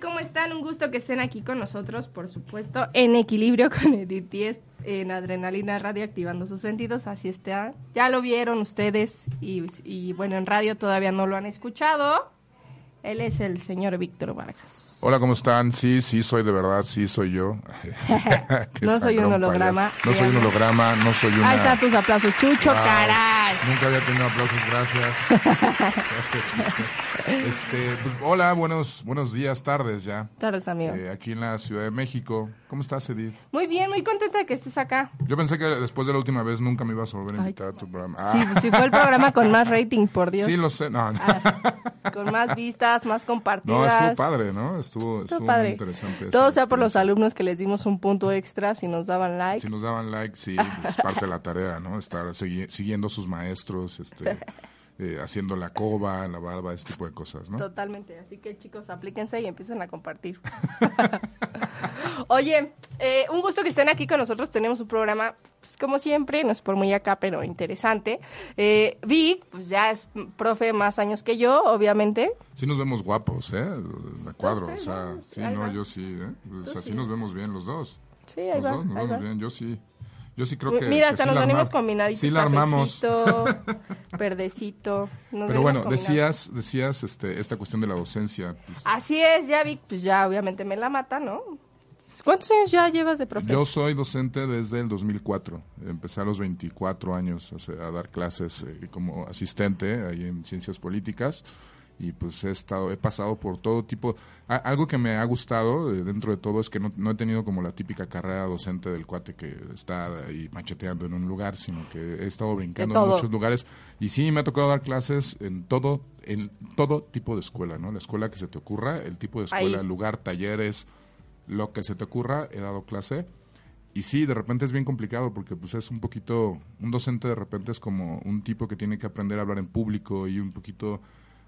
¿Cómo están? Un gusto que estén aquí con nosotros, por supuesto, en equilibrio con Edith Diez, en Adrenalina Radio, activando sus sentidos. Así está. Ya lo vieron ustedes y, bueno, en radio todavía no lo han escuchado. Él es el señor Víctor Vargas. Hola, ¿cómo están? Sí, sí, soy de verdad, sí, soy yo. no soy un holograma. No soy un holograma, no soy una... Ahí están tus aplausos, Chucho, wow. caray. Nunca había tenido aplausos, gracias. este, pues, hola, buenos, buenos días, tardes ya. Tardes, amigo. Eh, aquí en la Ciudad de México. ¿Cómo estás, Edith? Muy bien, muy contenta de que estés acá. Yo pensé que después de la última vez nunca me ibas a volver a invitar Ay. a tu programa. Ah. Sí, sí, fue el programa con más rating, por Dios. Sí, lo sé. No, no. Ah, con más vistas, más compartidas. No, estuvo padre, ¿no? Estuvo, estuvo, estuvo muy interesante. Todo sea por los alumnos que les dimos un punto extra, si nos daban like. Si nos daban like, sí, es parte de la tarea, ¿no? Estar segui siguiendo a sus maestros, este... Eh, haciendo la coba, la barba, ese tipo de cosas, ¿no? Totalmente. Así que chicos, aplíquense y empiecen a compartir. Oye, eh, un gusto que estén aquí con nosotros. Tenemos un programa, pues, como siempre, no es por muy acá, pero interesante. Eh, Vic, pues ya es profe más años que yo, obviamente. Sí nos vemos guapos, ¿eh? De cuadro, o sea, sí, no, yo sí, ¿eh? O sea, sí nos vemos bien los dos. Sí, ahí los va, dos nos ahí vemos va. bien, yo sí. Yo sí creo que. Mira, que hasta la venimos combinaditos. Sí la armamos. verdecito. Pero bueno, decías, decías este, esta cuestión de la docencia. pues, Así es, ya vi, pues ya obviamente me la mata, ¿no? ¿Cuántos años ya llevas de profe? yo soy docente desde el 2004. Empecé a los 24 años o sea, a dar clases eh, como asistente ahí en ciencias políticas. Y pues he estado, he pasado por todo tipo. a- algo que me ha gustado eh, dentro de todo es que no, no he tenido como la típica carrera docente del cuate que está ahí macheteando en un lugar, sino que he estado brincando en muchos lugares. Y sí, me ha tocado dar clases en todo, en todo tipo de escuela, ¿no? La escuela que se te ocurra, el tipo de escuela, Ahí. lugar, talleres, lo que se te ocurra, he dado clase. Y sí, de repente es bien complicado porque pues es un poquito, un docente de repente es como un tipo que tiene que aprender a hablar en público y un poquito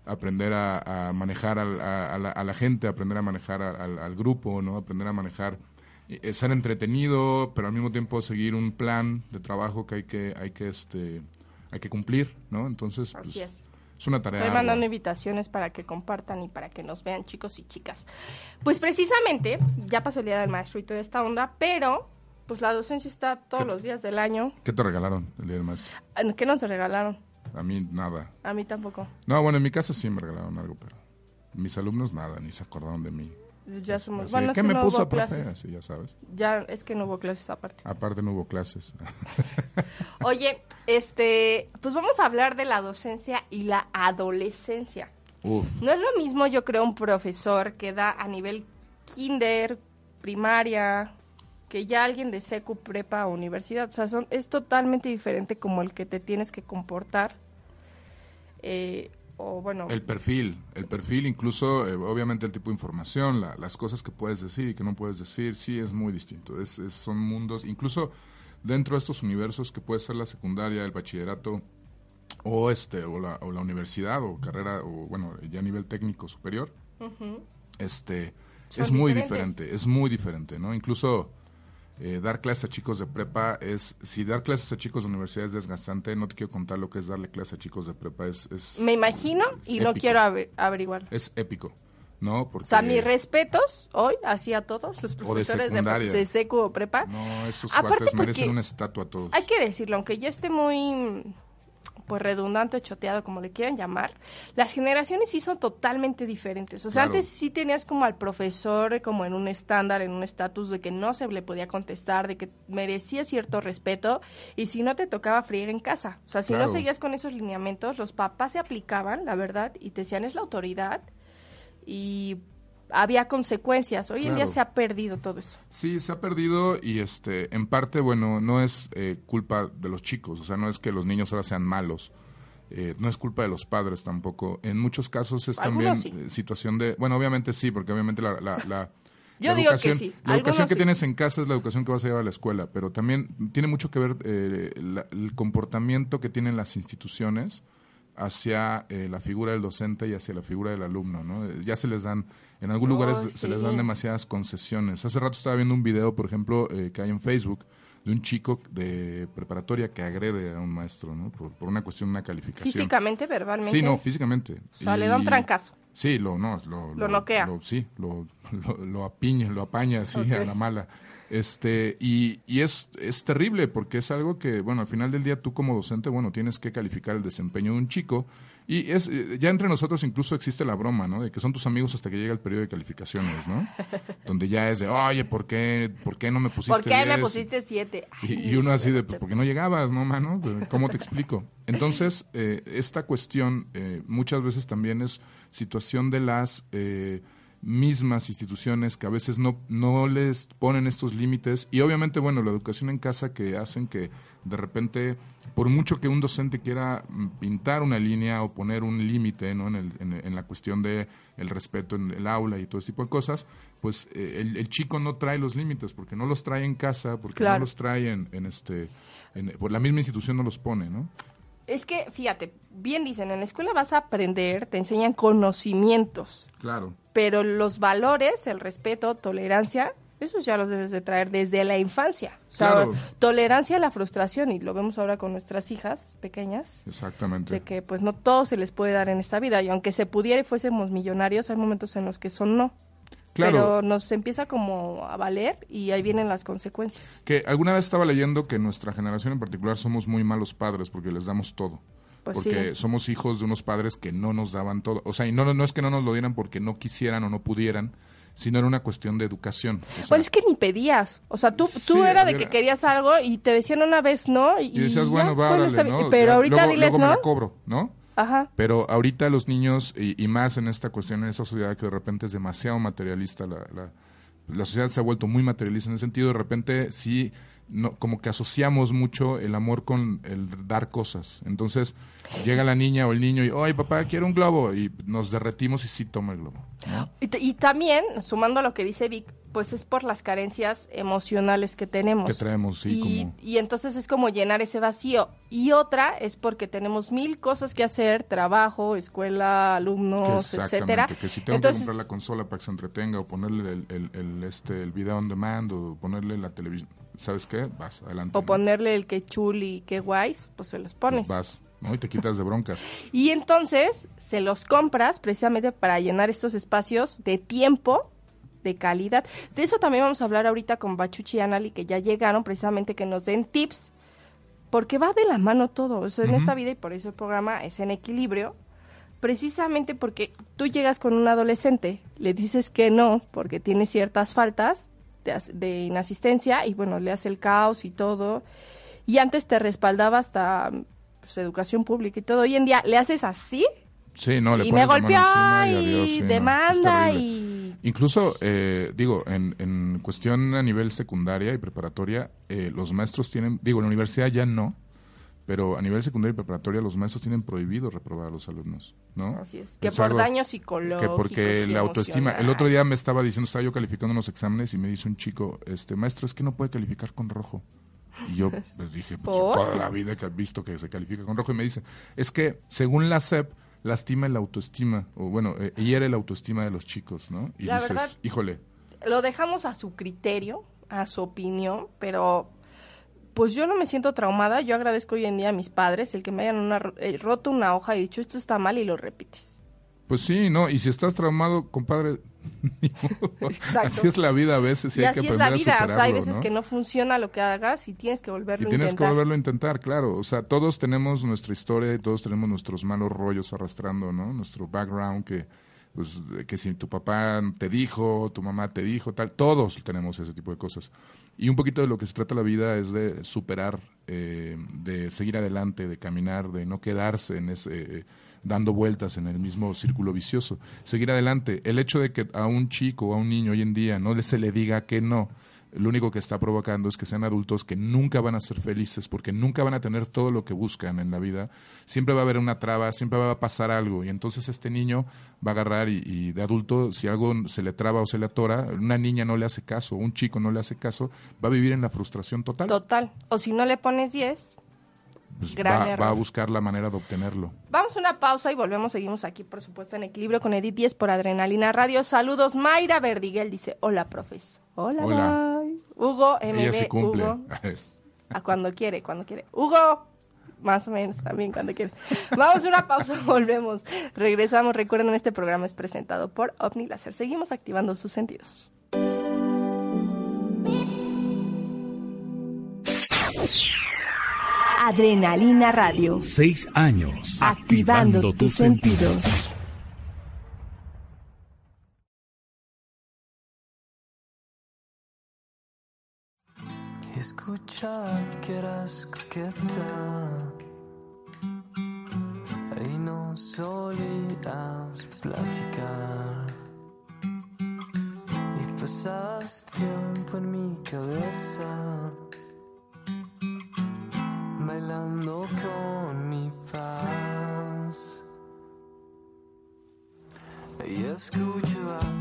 aprender a, a manejar al- a, a la, a la gente, aprender a manejar al, al grupo, ¿no? Aprender a manejar, eh, ser entretenido, pero al mismo tiempo seguir un plan de trabajo que hay que, hay que, este, hay que cumplir, ¿no? Entonces, pues, es. es una tarea. Estoy mandando invitaciones para que compartan y para que nos vean chicos y chicas. Pues precisamente, ya pasó el día del maestro y toda esta onda, pero pues la docencia está todos ¿Qué- los días del año. ¿Qué te regalaron el día del maestro? Ah, ¿Qué nos regalaron? A mí nada. A mí tampoco. No, bueno, en mi casa sí me regalaron algo, pero mis alumnos nada, ni se acordaron de mí. Pues ya somos. Así, bueno, es ¿Qué que me no puso hubo profe? clases. Así, ya sabes. Ya es que no hubo clases aparte. Aparte no hubo clases. Oye, este, pues vamos a hablar de la docencia y la adolescencia. Uf, No es lo mismo, yo creo, un profesor que da a nivel kinder, primaria, que ya alguien de secu, prepa o universidad. O sea, son, es totalmente diferente como el que te tienes que comportar. Eh, o bueno, El perfil, el perfil, incluso eh, obviamente el tipo de información, la- las cosas que puedes decir y que no puedes decir, sí es muy distinto. Es, es- son mundos, incluso dentro de estos universos que puede ser la secundaria, el bachillerato o este o la, o la universidad o carrera o bueno ya a nivel técnico superior, este Son es muy diferentes. diferente, es muy diferente, ¿no? Incluso eh, dar clases a chicos de prepa es, si dar clases a chicos de universidad es desgastante, no te quiero contar lo que es darle clases a chicos de prepa, es... es me imagino y no épico. quiero aver- averiguar. Es épico, ¿no? Porque... O sea, mis respetos hoy hacia todos los de profesores de, de secu o prepa. No, esos Aparte cuates merecen una estatua a todos. Hay que decirlo, aunque ya esté muy pues redundante o choteado, como le quieran llamar, las generaciones sí son totalmente diferentes. O sea, Claro. antes sí tenías como al profesor como en un estándar, en un estatus de que no se le podía contestar, de que merecía cierto respeto, y si no te tocaba freír en casa. O sea, si Claro. no seguías con esos lineamientos, los papás se aplicaban, la verdad, y te decían es la autoridad, y había consecuencias. Hoy en día Claro. se ha perdido todo eso. Sí, se ha perdido y este, en parte, bueno, no es eh, culpa de los chicos, o sea, no es que los niños ahora sean malos, eh, no es culpa de los padres tampoco. En muchos casos es también sí. situación de, bueno, obviamente sí, porque obviamente la, la, la- Yo la digo que educación, sí, la educación que sí. tienes en casa es la educación que vas a llevar a la escuela, pero también tiene mucho que ver eh, la- el comportamiento que tienen las instituciones hacia eh, la figura del docente y hacia la figura del alumno, ¿no? Ya se les dan, en algunos Oh, lugares se les dan demasiadas concesiones. Hace rato estaba viendo un video, por ejemplo, eh, que hay en Facebook de un chico de preparatoria que agrede a un maestro, ¿no? Por, por una cuestión una calificación. Físicamente, verbalmente. Sí, no, físicamente. O sea, le da un Y- trancazo. Sí, lo, no, lo, Lo noquea. lo- sí, lo, lo, apiña, lo apaña así a la mala. Este, y, y es, es terrible porque es algo que, bueno, al final del día tú como docente, bueno, tienes que calificar el desempeño de un chico. Y es, eh, ya entre nosotros incluso existe la broma, ¿no? De que son tus amigos hasta que llega el periodo de calificaciones, ¿no? Donde ya es de, oye, ¿por qué, por qué no me pusiste ¿Por qué me 10?" pusiste siete? Y, y uno así de, pues, ¿por qué no llegabas, no, mano? ¿Cómo te explico? Entonces, eh, esta cuestión eh, muchas veces también es situación de las eh, mismas instituciones que a veces no, no les ponen estos límites y obviamente, bueno, la educación en casa que hacen que de repente, por mucho que un docente quiera mm, pintar una línea o poner un límite ¿no? en, el- en- en la cuestión de el respeto en el aula y todo ese tipo de cosas, pues eh, el, el chico no trae los límites porque no los trae en casa, porque Claro. no los trae en, en este, por la misma institución no los pone, ¿no? Es que, fíjate, bien dicen, en la escuela vas a aprender, te enseñan conocimientos, Claro. pero los valores, el respeto, tolerancia, esos ya los debes de traer desde la infancia. O sea, Claro. tolerancia a la frustración, y lo vemos ahora con nuestras hijas pequeñas, Exactamente. de que pues no todo se les puede dar en esta vida, y aunque se pudiera y fuésemos millonarios, hay momentos en los que son no. Claro. Pero nos empieza como a valer y ahí vienen las consecuencias. Que alguna vez estaba leyendo que nuestra generación en particular somos muy malos padres porque les damos todo. Pues porque sí. somos hijos de unos padres que no nos daban todo. O sea, y no, no es que no nos lo dieran porque no quisieran o no pudieran, sino era una cuestión de educación. O sea, Bueno, es que ni pedías. O sea, tú, Sí, tú era de era- que querías algo y te decían una vez no. Y, y decías, bueno, va, órale, está bien. ¿no? Pero Ya, ahorita luego, diles luego me la cobro, ¿no? Ajá. Pero ahorita los niños, y, y más en esta cuestión, en esta sociedad que de repente es demasiado materialista, la, la, la sociedad se ha vuelto muy materialista en ese sentido, de repente sí, no, como que asociamos mucho el amor con el dar cosas. Entonces llega la niña o el niño y, oye papá, quiero un globo, y nos derretimos y sí toma el globo. ¿no? Y, y también, sumando a lo que dice Vic, pues es por las carencias emocionales que tenemos. Que traemos, sí, y, como... y entonces es como llenar ese vacío. Y otra es porque tenemos mil cosas que hacer, trabajo, escuela, alumnos, etcétera. que si tengo Entonces, que comprar la consola para que se entretenga o ponerle el, el, el, este, el video on demand o ponerle la televisión, ¿sabes qué? Vas, adelante. o ¿no? ponerle el que chuli, que guays, pues se los pones. Pues vas, ¿no? Y te quitas de broncas. Y entonces se los compras precisamente para llenar estos espacios de tiempo de calidad. De eso también vamos a hablar ahorita con Bachuchi y Anali, que ya llegaron precisamente que nos den tips, porque va de la mano todo. O sea, en esta vida, y por eso el programa es en equilibrio, precisamente porque tú llegas con un adolescente, le dices que no, porque tiene ciertas faltas de, as- de inasistencia, y bueno, le hace el caos y todo. Y antes te respaldaba hasta pues, educación pública y todo. Hoy en día le haces así Sí, no, le y me golpeó y, adiós, sí, demanda y Incluso, eh, digo, en, en cuestión a nivel secundaria y preparatoria, eh, los maestros tienen, digo, en la universidad ya no, pero a nivel secundaria y preparatoria los maestros tienen prohibido reprobar a los alumnos, ¿no? Así es. Que Es por algo daños psicológicos. que porque la autoestima, el otro día me estaba diciendo, estaba yo calificando unos exámenes y me dice un chico, este maestro, es que no puede calificar con rojo. Y yo pues, dije, pues, toda la vida que he visto que se califica con rojo y me dice, es que según la SEP lastima el autoestima, o bueno, eh, hiere la autoestima de los chicos, ¿no? Y La dices, verdad- híjole, Lo dejamos a su criterio, a su opinión, pero pues yo no me siento traumada. Yo agradezco hoy en día a mis padres el que me hayan una- eh, roto una hoja y dicho esto está mal y lo repites. pues sí, ¿no? Y si estás traumado, compadre, ni modo. Exacto. así es la vida a veces y, y hay que así es la aprender vida. a O sea, hay veces ¿no? que no funciona lo que hagas y tienes que volverlo a tienes que intentar. volverlo a intentar, claro. O sea, todos tenemos nuestra historia y todos tenemos nuestros malos rollos arrastrando, ¿no? Nuestro background que, pues, que si tu papá te dijo, tu mamá te dijo, tal, todos tenemos ese tipo de cosas. Y un poquito de lo que se trata la vida es de superar, eh, de seguir adelante, de caminar, de no quedarse en ese, eh, dando vueltas en el mismo círculo vicioso. Seguir adelante. El hecho de que a un chico o a un niño hoy en día no se le diga que no, lo único que está provocando es que sean adultos que nunca van a ser felices porque nunca van a tener todo lo que buscan en la vida. Siempre va a haber una traba, siempre va a pasar algo y entonces este niño va a agarrar y, de adulto, si algo se le traba o se le atora, una niña no le hace caso, un chico no le hace caso, va a vivir en la frustración total. Total. O si no le pones 10, Pues va, a buscar la manera de obtenerlo. Vamos a una pausa y volvemos. Seguimos aquí, por supuesto, en Equilibrio con Edith 10 por Adrenalina Radio. Saludos. Mayra Verdiguel dice, hola, profes. Hola, Hola. bye. Hugo, MB, Ella se cumple. Hugo. A cuando quiere, cuando quiere. Hugo, más o menos también cuando quiere. Vamos a una pausa, volvemos. Regresamos. Recuerden, este programa es presentado por OVNI Láser. Seguimos activando sus sentidos. Adrenalina Radio. Seis años Activando tus sentidos. Escucha que eras coqueta y no solías platicar y pasas tiempo en mi cabeza bailando con mi paz. Y escucha que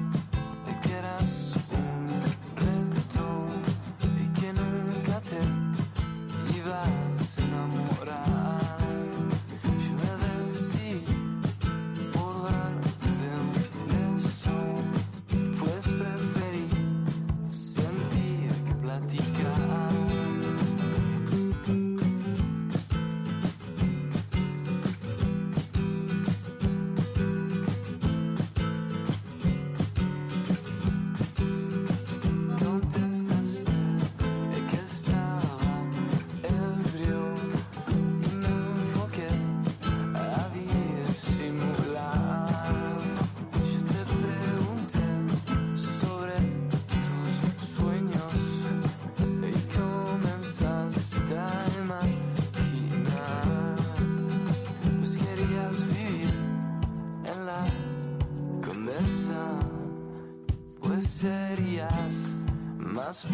serías más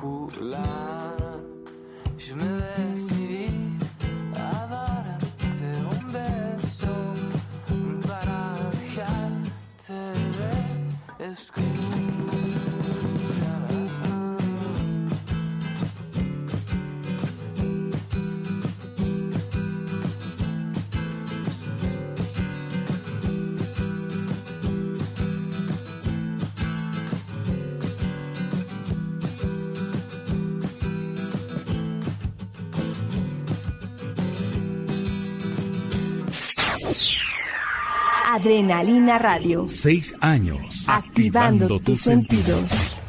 popular. Yo me decidí a darte un beso para dejarte de escuchar. Adrenalina Radio. Seis años Activando tus sentidos.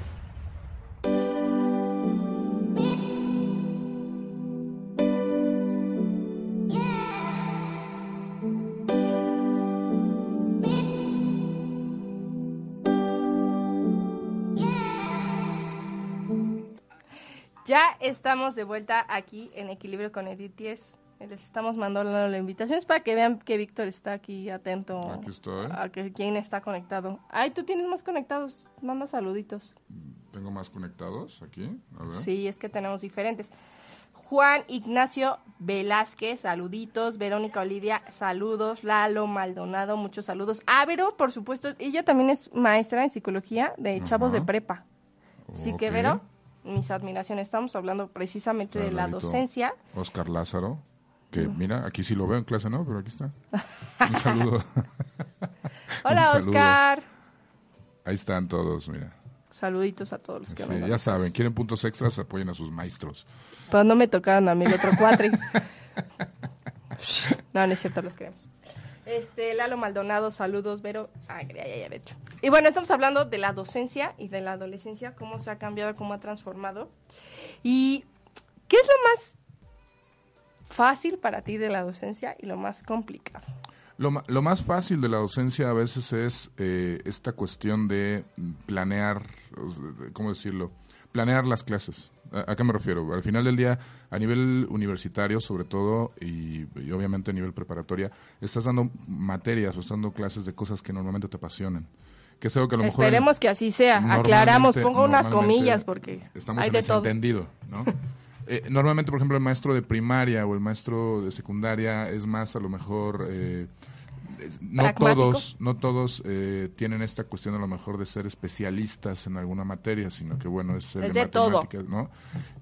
Ya estamos de vuelta aquí en Equilibrio con Edith 10. Les estamos mandando la invitación. Es para que vean que Víctor está aquí atento Aquí estoy. a que quién está conectado. Ay, tú tienes más conectados. Manda saluditos. Tengo más conectados aquí. A ver. Sí, es que tenemos diferentes. Juan Ignacio Velázquez, saluditos. Verónica Olivia, saludos. Lalo Maldonado, muchos saludos. Ah, Vero, por supuesto, ella también es maestra en psicología de chavos de prepa. Así que. Vero, mis admiraciones. Estamos hablando precisamente de la docencia. Oscar Lázaro, que mira, aquí sí lo veo en clase, ¿no? Pero aquí está. Un saludo. Hola, Un saludo. Oscar. Ahí están todos, mira. Saluditos a todos los que Sí, mandan ya saben, quieren puntos extras, apoyen a sus maestros. Pero no me tocaron a mí el otro cuatri. no, no es cierto, los queremos. Este, Lalo Maldonado, saludos, Vero. Ay, ya, ya. Y bueno, estamos hablando de la docencia y de la adolescencia, cómo se ha cambiado, cómo ha transformado. ¿Y qué es lo más fácil para ti de la docencia y lo más complicado? Lo, lo más fácil de la docencia a veces es eh, esta cuestión de planear, ¿cómo decirlo? Planear las clases. ¿A, a qué me refiero? Al final del día, a nivel universitario sobre todo, y, y obviamente a nivel preparatoria, estás dando materias o estás dando clases de cosas que normalmente te apasionan. Que es algo que a lo mejor... Esperemos que así sea. Aclaramos, pongo unas comillas porque estamos hay en de todo. entendido, ¿no? Eh, normalmente, por ejemplo, el maestro de primaria o el maestro de secundaria es más, a lo mejor, eh, no todos, no todos eh, tienen esta cuestión a lo mejor de ser especialistas en alguna materia, sino que bueno, es, el Es de todo. matemáticas, ¿no?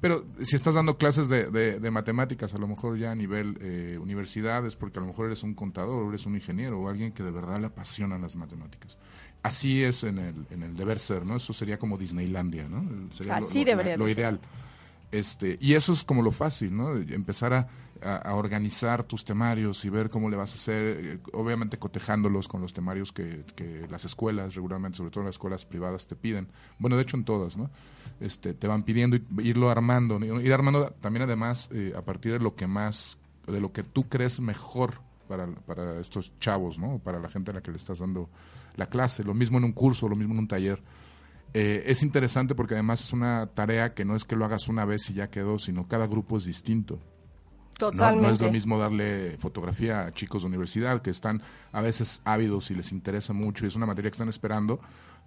Pero si estás dando clases de, de- de matemáticas, a lo mejor ya a nivel eh, universidad, es porque a lo mejor eres un contador, o eres un ingeniero, o alguien que de verdad le apasionan las matemáticas. Así es en el, en el deber ser, ¿no? Eso sería como Disneylandia, ¿no? Sería Así debería lo de ser. ideal. Este, y eso es como lo fácil, ¿no? Empezar a, organizar tus temarios y ver cómo le vas a hacer, eh, obviamente cotejándolos con los temarios que, las escuelas regularmente, sobre todo en las escuelas privadas, te piden. Bueno, de hecho en todas, ¿no? Este, te van pidiendo irlo armando, ir armando también además eh, a partir de lo que más, de lo que tú crees mejor para, para estos chavos, ¿no? Para la gente a la que le estás dando la clase. Lo mismo en un curso, lo mismo en un taller. Eh, es interesante porque además es una tarea que no es que lo hagas una vez y ya quedó, sino cada grupo es distinto. No, Totalmente. no es lo mismo darle fotografía a chicos de universidad que están a veces ávidos y les interesa mucho y es una materia que están esperando,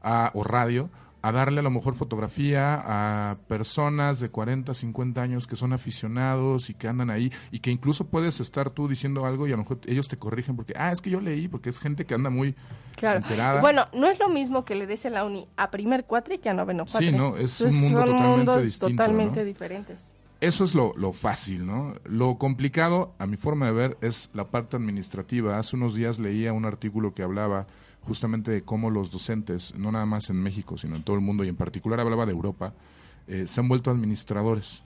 a, o radio, a darle a lo mejor fotografía a personas de 40, 50 años que son aficionados y que andan ahí y que incluso puedes estar tú diciendo algo y a lo mejor ellos te corrigen porque, ah, es que yo leí, porque es gente que anda muy Claro. enterada. Bueno, no es lo mismo que le des en la uni a primer cuatri que a noveno Sí, cuatri. no, es Entonces, un mundo son totalmente mundos distinto, totalmente ¿no? diferentes. Eso es lo, lo fácil, ¿no? Lo complicado, a mi forma de ver, es la parte administrativa. Hace unos días leía un artículo que hablaba justamente de cómo los docentes, no nada más en México, sino en todo el mundo, y en particular hablaba de Europa, eh, se han vuelto administradores.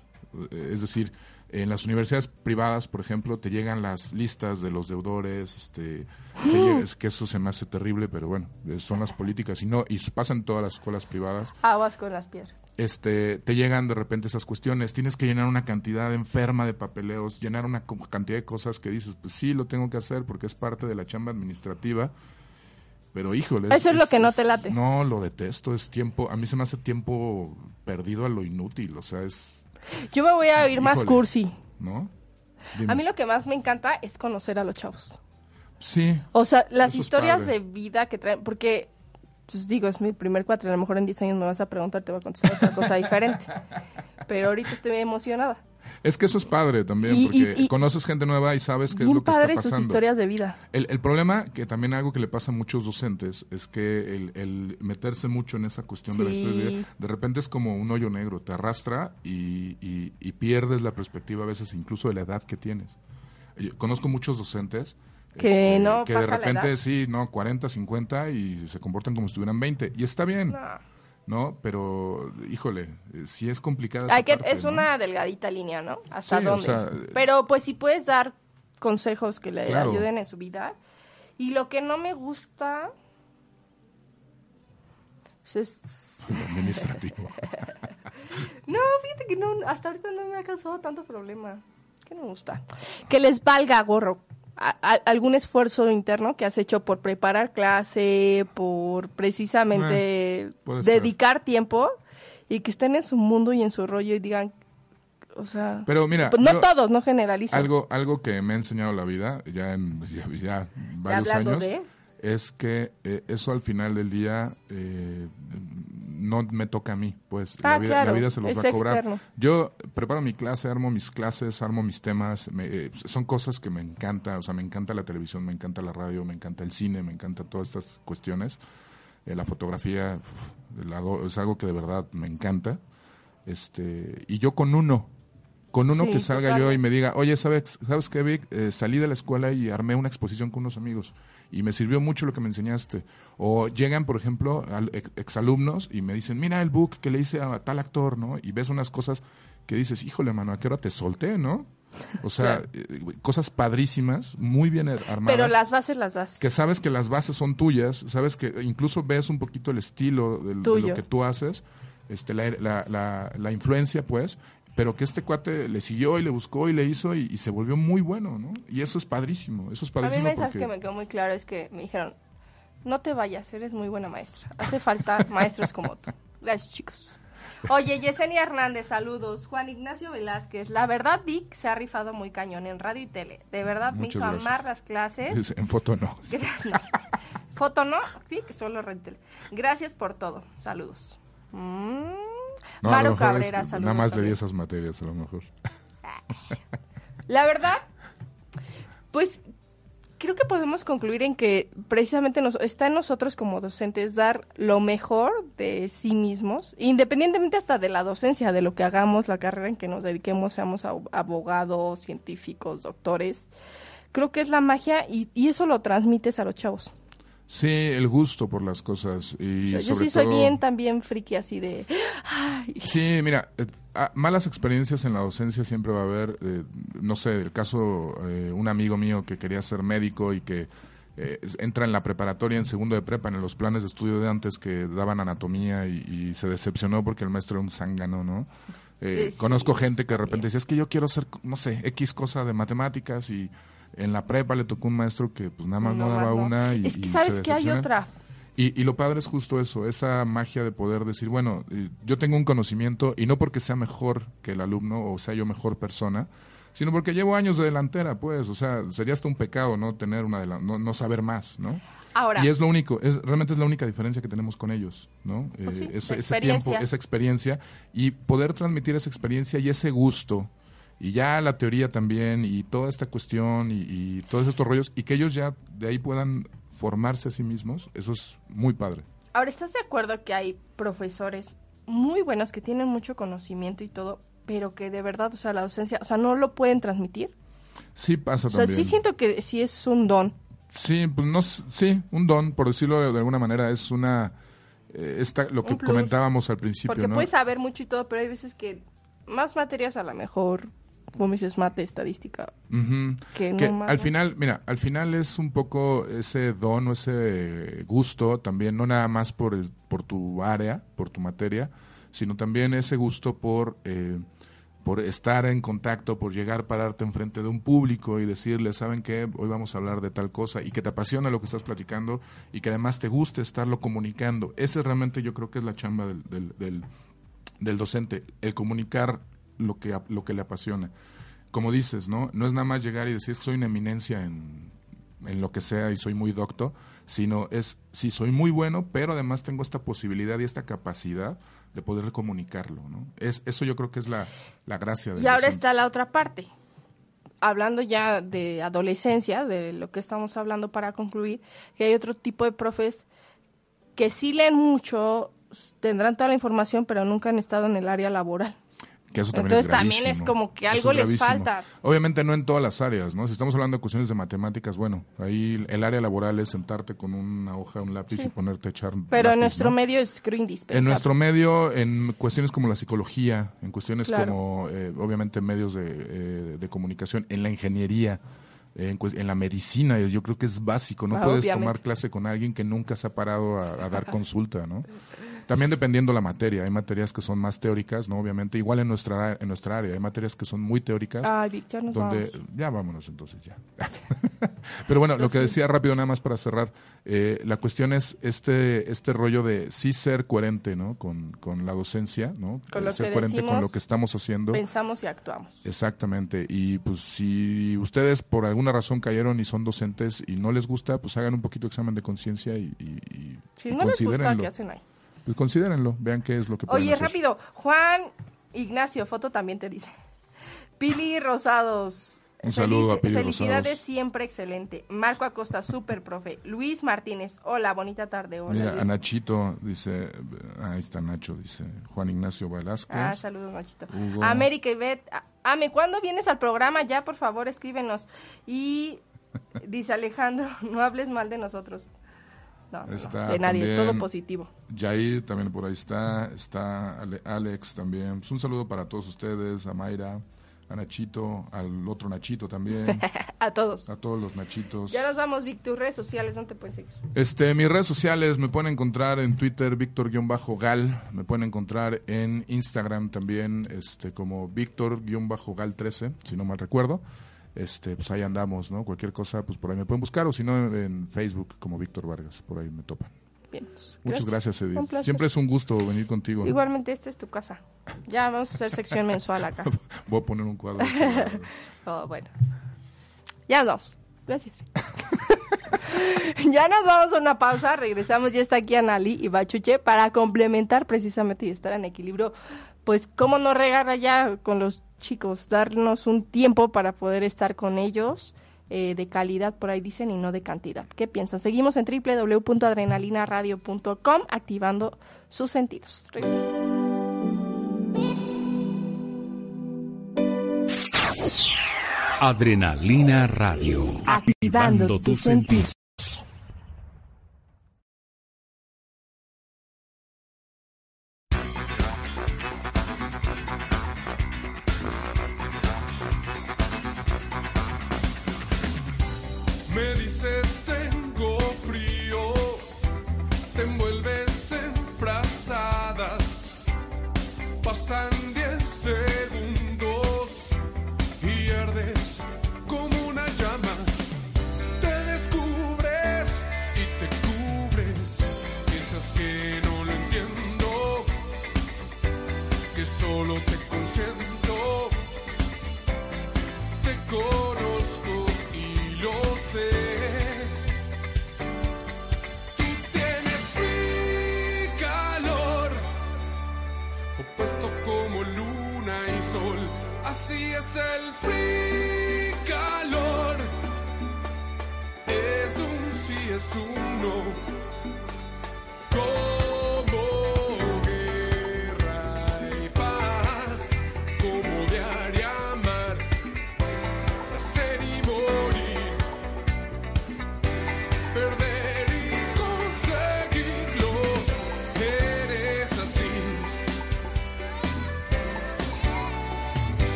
Eh, Es decir, en las universidades privadas, por ejemplo, te llegan las listas de los deudores, este, te llega- es que eso se me hace terrible, pero bueno, eh, son las políticas y no y pasa en todas las escuelas privadas Aguas con las piedras. este, te llegan de repente esas cuestiones, tienes que llenar una cantidad enferma de papeleos, llenar una cantidad de cosas que dices, pues sí, lo tengo que hacer porque es parte de la chamba administrativa, pero híjole. Eso es lo que no te late. No, lo detesto, es tiempo, a mí se me hace tiempo perdido a lo inútil, o sea, es, Yo me voy a ir más cursi. ¿no? Dime. A mí lo que más me encanta es conocer a los chavos. Sí, O sea, las historias de vida que traen, porque, pues digo, es mi primer cuatro, a lo mejor en 10 años me vas a preguntar, te voy a contestar otra cosa diferente. Pero ahorita estoy muy emocionada. Es que eso es padre también, Y- porque y- y- conoces gente nueva y sabes qué es lo que está padre pasando. sus historias de vida. El, el problema, que también algo que le pasa a muchos docentes, es que el, el meterse mucho en esa cuestión de la historia de vida, de repente es como un hoyo negro, te arrastra y, y- pierdes la perspectiva a veces incluso de la edad que tienes. Yo conozco muchos docentes este, Que no que de repente sí, no, 40, 50 y se comportan como si estuvieran 20 y está bien, No. ¿No? Pero, híjole, eh, sí es complicada esa Hay que, parte, es ¿no? una delgadita línea, ¿no? ¿Hasta Sí, o dónde? sea, Pero pues si puedes dar consejos que le Claro. ayuden en su vida. Y lo que no me gusta pues, es... Administrativo. No, fíjate que no, hasta ahorita no me ha causado tanto problema. ¿Qué no me gusta? Que les valga gorro. A- a- algún esfuerzo interno que has hecho por preparar clase, por precisamente Eh, ser. dedicar tiempo y que estén en su mundo y en su rollo y digan, o sea, Pero mira, pues no yo- todos, no generalizo. algo, algo que me ha enseñado la vida, ya en ya, ya varios años, de- es que eh, eso al final del día eh, no me toca a mí, pues Ah, la, vida, claro, la vida se los es va a cobrar. externo. Yo preparo mi clase, armo mis clases, armo mis temas, me- eh, son cosas que me encanta, o sea, me encanta la televisión, me encanta la radio, me encanta el cine, me encanta todas estas cuestiones. Eh, la fotografía uf, la do- es algo que de verdad me encanta. Este, y yo con uno, con uno Sí, que salga yo y me diga, oye, ¿sabes, ¿sabes qué, Vic? Salí de la escuela y armé una exposición con unos amigos y me sirvió mucho lo que me enseñaste. O llegan, por ejemplo, al- ex- exalumnos y me dicen, mira el book que le hice a tal actor, ¿no? Y ves unas cosas que dices, híjole, mano, ¿a qué hora te solté, no? O sea, eh, cosas padrísimas, muy bien armadas Pero las bases las das. que sabes que las bases son tuyas, sabes que incluso ves un poquito el estilo de, lo que tú haces, este, la, la, la- la influencia, pues, pero que este cuate le siguió y le buscó y le hizo y, y se volvió muy bueno, ¿no? Y eso es padrísimo, eso es A mí el padrísimo mensaje porque... que me quedó muy claro es que me dijeron, no te vayas, eres muy buena maestra. Hace falta maestros como tú. Gracias, chicos. Oye, Yesenia Hernández, saludos. Juan Ignacio Velázquez, la verdad, Vic se ha rifado muy cañón en radio y tele. De verdad, me Muchas hizo gracias. amar las clases. En foto no. Gra- no. Foto no, Vic, solo rentel. Gracias por todo. Saludos. Mm. No, es Cabrera, que saludos. Nada más le di esas materias, a lo mejor. La verdad, pues creo que podemos concluir en que precisamente nos, está en nosotros como docentes dar lo mejor de sí mismos, independientemente hasta de la docencia, de lo que hagamos, la carrera en que nos dediquemos, seamos ab- abogados, científicos, doctores. Creo que es la magia y, y eso lo transmites a los chavos. Sí, el gusto por las cosas y yo sobre sí soy todo- bien también friki así de... Ay, Sí, mira, eh, malas experiencias en la docencia siempre va a haber. eh, no sé, el caso, eh, un amigo mío que quería ser médico y que eh, entra en la preparatoria en segundo de prepa, en los planes de estudio de antes que daban anatomía y, y se decepcionó porque el maestro era un zángano, ¿no? Eh, sí, conozco gente que de repente decía, es que yo quiero ser, no sé, X cosa de matemáticas y en la prepa le tocó un maestro que pues nada más no, no, daba no. una y es que y sabes se que hay otra. Y, y lo padre es justo eso, esa magia de poder decir, bueno, eh, yo tengo un conocimiento y no porque sea mejor que el alumno o sea yo mejor persona, sino porque llevo años de delantera, pues, o sea, sería hasta un pecado no tener una delan- no, no saber más, ¿no? Ahora, Y es lo único, es, realmente es la única diferencia que tenemos con ellos, ¿no? Pues Eh, ese, tiempo, esa experiencia y poder transmitir esa experiencia y ese gusto y ya la teoría también y toda esta cuestión y, y todos estos rollos y que ellos ya de ahí puedan formarse a sí mismos, eso es muy padre. Ahora, ¿estás de acuerdo que hay profesores muy buenos que tienen mucho conocimiento y todo, pero que de verdad, o sea, la docencia, o sea, no lo pueden transmitir? Sí pasa O sea, también. sí siento que sí es un don. Sí, pues no, sí, un don, por decirlo de, de alguna manera, es una, eh, esta, lo que plus. comentábamos al principio, Porque ¿no? puedes saber mucho y todo, pero hay veces que más materias a lo mejor, como dices, mate, estadística, que no que más, al final, mira, al final es un poco ese don o ese gusto también, no nada más por, el, por tu área, por tu materia, sino también ese gusto por, eh, por estar en contacto, por llegar, pararte enfrente de un público y decirle, ¿saben qué? Hoy vamos a hablar de tal cosa y que te apasiona lo que estás platicando y que además te guste estarlo comunicando. Ese realmente yo creo que es la chamba del, del, del, del docente, el comunicar lo que, lo que le apasiona. Como dices, ¿no? No es nada más llegar y decir, "Es que soy una eminencia en, en lo que sea y soy muy docto, sino es, sí, soy muy bueno, pero además tengo esta posibilidad y esta capacidad de poder comunicarlo, ¿no? Es, eso yo creo que es la, la gracia del Y ahora docente. está la otra parte. Hablando ya de adolescencia, de lo que estamos hablando para concluir, que hay otro tipo de profes que sí leen mucho, tendrán toda la información, pero nunca han estado en el área laboral. Que eso también Entonces es también es como que algo es les falta. Obviamente no en todas las áreas, ¿no? Si estamos hablando de cuestiones de matemáticas, bueno, ahí el área laboral es sentarte con una hoja, un lápiz y ponerte a echar Pero en lápiz, nuestro ¿no? medio es creo indispensable. En nuestro medio, en cuestiones como la psicología, en cuestiones Claro. como, eh, obviamente, medios de, eh, de comunicación, en la ingeniería, en, en la medicina, yo creo que es básico. No Ah, puedes obviamente. tomar clase con alguien que nunca se ha parado a, a dar consulta, ¿no? También dependiendo la materia, hay materias que son más teóricas, ¿no? Obviamente, igual en nuestra en nuestra área, hay materias que son muy teóricas. Ay, Vic, ya nos donde vamos. ya vámonos entonces ya. Pero bueno, lo que decía rápido nada más para cerrar, eh, la cuestión es este este rollo de sí ser coherente, ¿no? Con, con la docencia, ¿no? Con Eh, lo ser que coherente con lo que estamos haciendo. Pensamos y actuamos. Exactamente. Y pues si ustedes por alguna razón cayeron y son docentes y no les gusta, pues hagan un poquito de examen de conciencia y, y, y- Si y no les gusta. ¿qué hacen ahí? Pues considérenlo, vean qué es lo que pueden Oye, hacer. rápido. Juan Ignacio, foto también te dice. Pili Rosados. Un saludo a Pili Felicidades, Rosados. siempre excelente. Marco Acosta, súper profe. Luis Martínez, hola, bonita tarde. Hola, Mira, Luis. a Nachito dice, ahí está Nacho, dice Juan Ignacio Velázquez. Ah, saludos, Nachito. Hugo. América Ivette. a- Ame, ¿cuándo vienes al programa? Ya, por favor, escríbenos. Y dice Alejandro, no hables mal de nosotros. No, no, Está de nadie, también todo positivo. Jair también por ahí está, está Ale- Alex también. Pues un saludo para todos ustedes, a Mayra, a Nachito, al otro Nachito también, A todos. a todos los Nachitos. Ya nos vamos, Vic, tus redes sociales, ¿dónde te pueden seguir? Este, mis redes sociales me pueden encontrar en Twitter, Víctor-Gal, me pueden encontrar en Instagram también, este, como Víctor-Gal13, si no mal recuerdo. Este, pues ahí andamos, ¿no? Cualquier cosa, pues por ahí me pueden buscar, o si no, en Facebook como Víctor Vargas, por ahí me topan. Bien. pues, Muchas gracias, Un Edith. Siempre es un gusto venir contigo. Igualmente, esta es tu casa. Ya vamos a hacer sección mensual acá. Voy a poner un cuadro. Oh, bueno. Ya nos vamos. Gracias. ya nos vamos a una pausa. Regresamos. Ya está aquí Anali y Bachuche para complementar precisamente y estar en equilibrio. Pues, ¿cómo no regar ya con los chicos? Darnos un tiempo para poder estar con ellos. eh, de calidad, por ahí dicen, y no de cantidad. ¿Qué piensan? Seguimos en www.adrenalinaradio.com activando sus sentidos. Adrenalina Radio. Activando tus sentidos. Conozco y lo sé. Tú tienes mi calor, opuesto como luna y sol. Así es el free calor. Es un sí, es un no.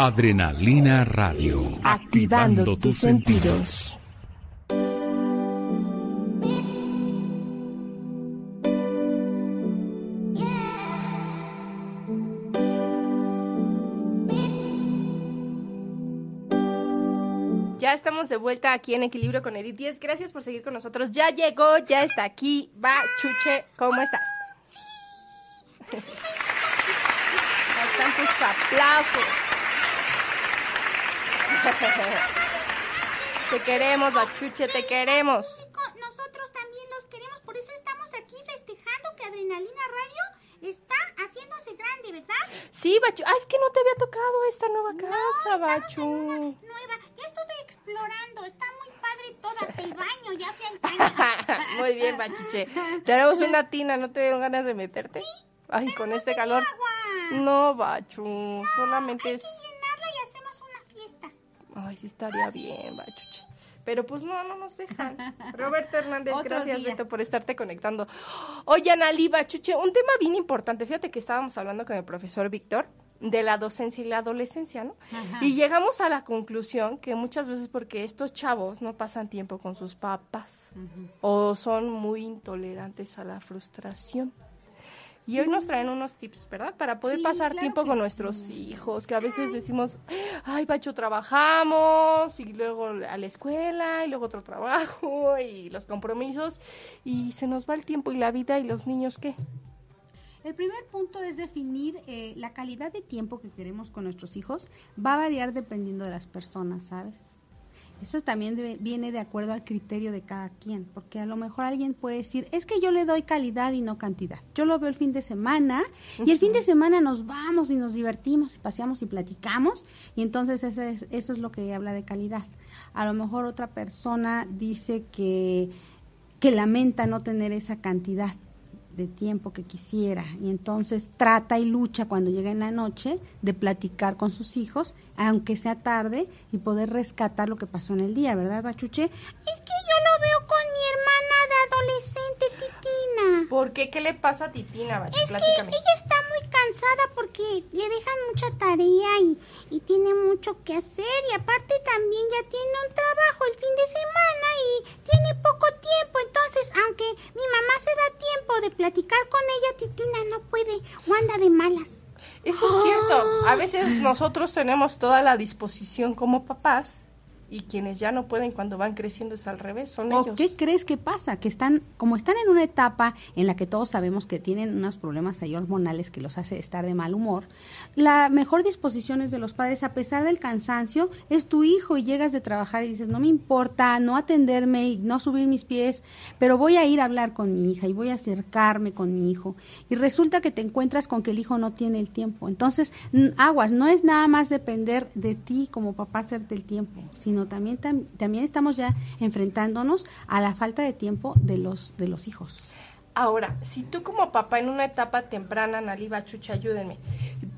Adrenalina Radio. Activando tus sentidos. Ya estamos de vuelta aquí en Equilibrio con Edith 10. Gracias por seguir con nosotros. Ya llegó, ya está aquí. Va, Chuche, ¿cómo estás? Sí. Tus aplausos. Te queremos, Bachuche, te queremos. Nosotros también los queremos, por eso estamos aquí festejando que Adrenalina Radio está haciéndose grande, ¿verdad? Sí, Bachu. Ah, es que no te había tocado esta nueva casa, estamos Bachu. nueva. Ya estuve explorando, está muy padre todo, hasta el baño, ya fui al baño. Muy bien, Bachuche. Tenemos una tina, ¿no te dieron ganas de meterte? Ay, con este calor. agua. No, Bachu, solamente es... Ay, sí estaría bien, Bachuche. Pero pues no, no nos dejan. Roberto Hernández, Otro gracias, día. Beto, por estarte conectando. Oye, Analí, Bachuche, un tema bien importante. Fíjate que estábamos hablando con el profesor Víctor de la docencia y la adolescencia, ¿no? Ajá. Y llegamos a la conclusión que muchas veces porque estos chavos no pasan tiempo con sus papás o son muy intolerantes a la frustración. Y hoy nos traen unos tips, ¿verdad? Para poder Sí, pasar claro tiempo con sí. nuestros hijos, que a veces decimos, ay, Pacho, trabajamos, y luego a la escuela, y luego otro trabajo, y los compromisos, y se nos va el tiempo y la vida, y los niños, ¿qué? El primer punto es definir eh, la calidad de tiempo que queremos con nuestros hijos. Va a variar dependiendo de las personas, ¿sabes? Eso también debe- viene de acuerdo al criterio de cada quien, porque a lo mejor alguien puede decir, es que yo le doy calidad y no cantidad. Yo lo veo el fin de semana y el fin de semana nos vamos y nos divertimos y paseamos y platicamos y entonces ese es- eso es lo que habla de calidad. A lo mejor otra persona dice que, que lamenta no tener esa cantidad de tiempo que quisiera y entonces trata y lucha cuando llega en la noche de platicar con sus hijos, aunque sea tarde, y poder rescatar lo que pasó en el día, ¿verdad, Bachuche? Es que yo lo veo con mi hermana de adolescente, Titina. ¿Por qué? ¿Qué le pasa a Titina, Bacho? Es que ella está muy cansada porque le dejan mucha tarea y, y tiene mucho que hacer y aparte también ya tiene un trabajo el fin de semana y tiene poco tiempo. Entonces, aunque mi mamá se da tiempo de platicar con ella, Titina no puede o anda de malas. Eso es cierto. A veces nosotros tenemos toda la disposición como papás, y quienes ya no pueden cuando van creciendo es al revés, son ¿O ellos. qué crees que pasa? Que están, como están en una etapa en la que todos sabemos que tienen unos problemas ahí hormonales que los hace estar de mal humor, la mejor disposición es de los padres, a pesar del cansancio, es tu hijo y llegas de trabajar y dices, no me importa no atenderme y no subir mis pies, pero voy a ir a hablar con mi hija y voy a acercarme con mi hijo. Y resulta que te encuentras con que el hijo no tiene el tiempo. Entonces, aguas, no es nada más depender de ti como papá hacerte el tiempo, sino también, tam- también estamos ya enfrentándonos a la falta de tiempo de los, de los hijos. Ahora, si tú como papá en una etapa temprana, Naliba Chucha, ayúdenme,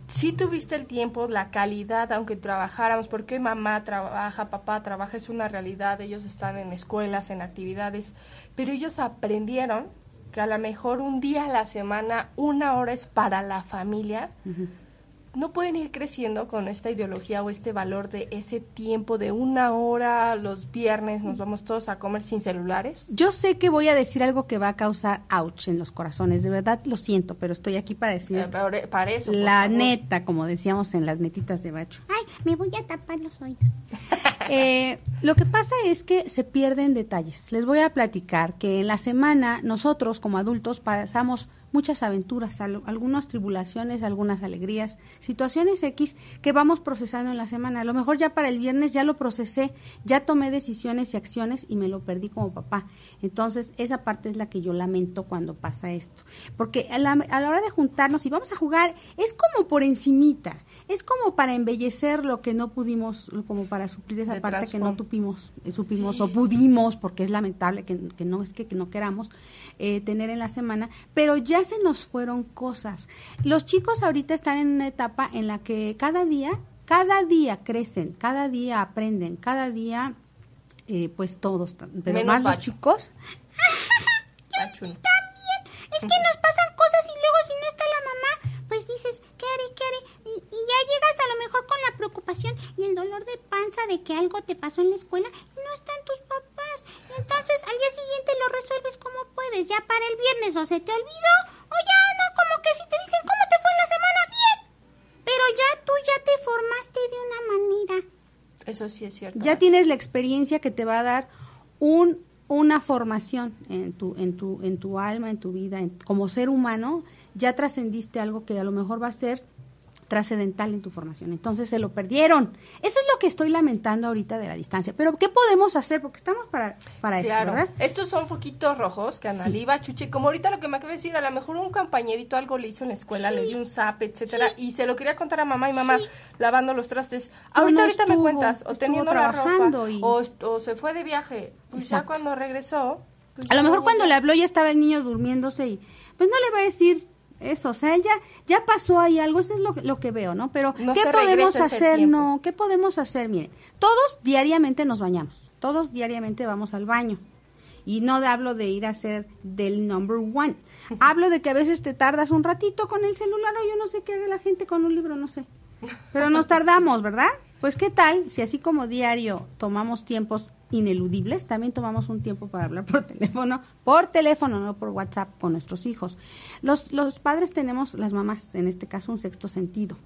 si tuviste el tiempo, la calidad, aunque trabajáramos, porque mamá trabaja, papá trabaja, es una realidad, ellos están en escuelas, en actividades, pero ellos aprendieron que a lo mejor un día a la semana, una hora es para la familia, no pueden ir creciendo con esta ideología o este valor de ese tiempo de una hora los viernes nos vamos todos a comer sin celulares. Yo sé que voy a decir algo que va a causar ouch en los corazones, de verdad lo siento, pero estoy aquí para decir Eh, para, para eso. la favor. neta, como decíamos en las netitas de Bacho. Ay, me voy a tapar los oídos. Eh, lo que pasa es que se pierden detalles. Les voy a platicar que en la semana nosotros como adultos pasamos muchas aventuras, al- algunas tribulaciones, algunas alegrías, situaciones X que vamos procesando en la semana. A lo mejor ya para el viernes ya lo procesé, ya tomé decisiones y acciones y me lo perdí como papá. Entonces, esa parte es la que yo lamento cuando pasa esto. Porque a la, a la hora de juntarnos y vamos a jugar, es como por encimita, es como para embellecer lo que no pudimos, como para suplir esa De parte que no tupimos, eh, supimos o pudimos, porque es lamentable que, que no es que, que no queramos eh, tener en la semana, pero ya se nos fueron cosas. Los chicos ahorita están en una etapa en la que cada día, cada día crecen, cada día aprenden, cada día, eh, pues todos, pero Menos más los chicos. También, es que nos pasan cosas y luego si no está la mamá, pues dices, ¿qué haré, qué haré? Y, y ya llegas a lo mejor con la preocupación de que algo te pasó en la escuela y no están tus papás. Y entonces al día siguiente lo resuelves como puedes, ya para el viernes o se te olvidó o ya no, como que si te dicen cómo te fue en la semana, bien. Pero ya tú ya te formaste de una manera. Eso sí es cierto. Ya tienes la experiencia que te va a dar un, una formación en tu, en, tu, en tu alma, en tu vida, en- como ser humano, ya trascendiste algo que a lo mejor va a ser trascendental en tu formación. Entonces se lo perdieron. Eso es lo que estoy lamentando ahorita de la distancia. Pero ¿qué podemos hacer? Porque estamos para, para eso. ¿verdad? Estos son foquitos rojos que Analí va a chuche. Como ahorita lo que me acaba de decir, a lo mejor un compañerito algo le hizo en la escuela, le dio un zap, etcétera, y se lo quería contar a mamá y mamá lavando los trastes. Ahorita, no ahorita me cuentas, o teniendo la ropa, y- o, o se fue de viaje. Pues ya cuando regresó. pues A lo mejor cuando le habló ya estaba el niño durmiéndose y pues no le va a decir eso, o sea, ya ya pasó ahí algo, eso es lo, que- lo que veo, ¿no? Pero No ¿qué podemos hacer? No, ¿qué podemos hacer? Miren, todos diariamente nos bañamos, todos diariamente vamos al baño. Y no hablo de ir a hacer del number one. Hablo de que a veces te tardas un ratito con el celular o yo no sé qué haga la gente con un libro, no sé. Pero nos tardamos, ¿verdad? Pues qué tal si así como diario tomamos tiempos ineludibles, también tomamos un tiempo para hablar por teléfono, por teléfono, no por WhatsApp con nuestros hijos. Los, los padres tenemos, las mamás en este caso, un sexto sentido.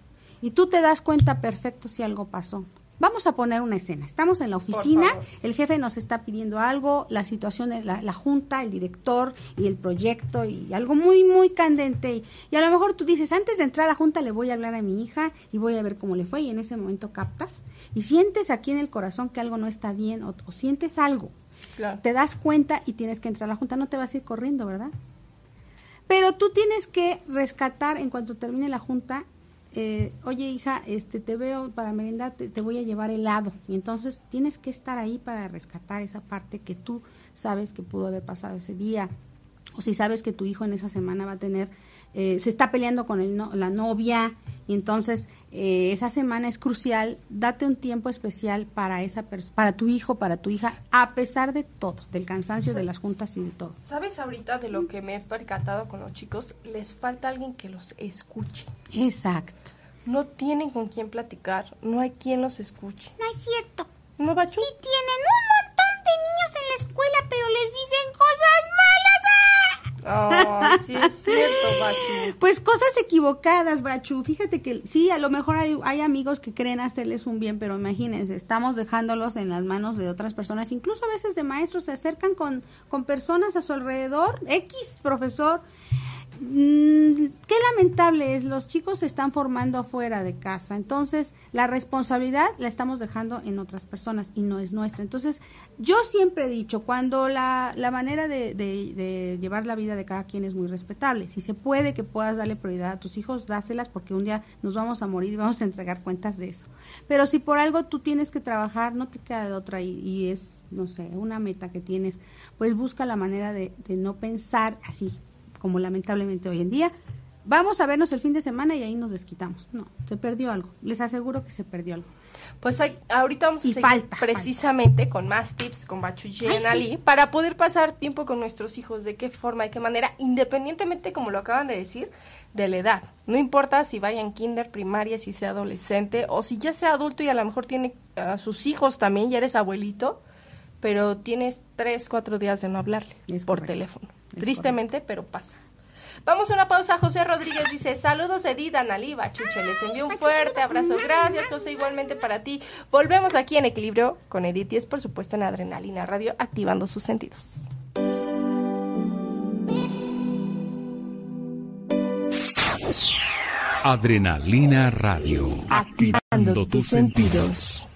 Y tú te das cuenta perfecto si algo pasó. Vamos a poner una escena. Estamos en la oficina, el jefe nos está pidiendo algo, la situación, de la, la junta, el director y el proyecto y algo muy, muy candente. Y, y a lo mejor tú dices, antes de entrar a la junta le voy a hablar a mi hija y voy a ver cómo le fue y en ese momento captas y sientes aquí en el corazón que algo no está bien o, o sientes algo. Claro. Te das cuenta y tienes que entrar a la junta, no te vas a ir corriendo, ¿verdad? Pero tú tienes que rescatar en cuanto termine la junta, eh, oye hija, este te veo para merendar, te, te voy a llevar helado. Y entonces tienes que estar ahí para rescatar esa parte que tú sabes que pudo haber pasado ese día. O si sabes que tu hijo en esa semana va a tener, eh, se está peleando con el no- la novia, y entonces eh, esa semana es crucial, date un tiempo especial para esa para tu hijo, para tu hija, a pesar de todo, del cansancio de las juntas y de todo. ¿Sabes ahorita de lo que me he percatado con los chicos? Les falta alguien que los escuche. Exacto. No tienen con quién platicar, no hay quien los escuche. No es cierto. ¿No, Bachu? Sí tienen un montón de niños en la escuela, pero les dicen cosas malas. Oh, sí es cierto, Bachu. Pues cosas equivocadas, Bachu. Fíjate que sí, a lo mejor hay, hay amigos que creen hacerles un bien, pero imagínense, estamos dejándolos en las manos de otras personas. Incluso a veces de maestros se acercan con, con personas a su alrededor, X profesor. Mm, qué lamentable es, los chicos se están formando afuera de casa, entonces la responsabilidad la estamos dejando en otras personas y no es nuestra. Entonces, yo siempre he dicho, cuando la, la manera de, llevar la vida de cada quien es muy respetable, si se puede que puedas darle prioridad a tus hijos, dáselas porque un día nos vamos a morir y vamos a entregar cuentas de eso. Pero si por algo tú tienes que trabajar, no te queda de otra y, es, no sé, una meta que tienes, pues busca la manera de no pensar así, como lamentablemente hoy en día. Vamos a vernos el fin de semana y ahí nos desquitamos. No, se perdió algo. Les aseguro que se perdió algo. Pues hay- ahorita vamos a Y seguir falta, precisamente con más tips con Bachu y Ali para poder pasar tiempo con nuestros hijos, de qué forma, de qué manera, independientemente, como lo acaban de decir, de la edad. No importa si vaya en kinder, primaria, si sea adolescente o si ya sea adulto y a lo mejor tiene a sus hijos también, ya eres abuelito, pero tienes tres, cuatro días de no hablarle Es por correcto. teléfono. Es Tristemente, pero pasa. Vamos a una pausa. José Rodríguez dice, saludos Edith, Analí, Bachuche. Les envío un fuerte abrazo. Gracias, José, igualmente para ti. Volvemos aquí en Equilibrio con Edith y es, por supuesto, en Adrenalina Radio, activando sus sentidos. Adrenalina Radio. Activando tus sentidos.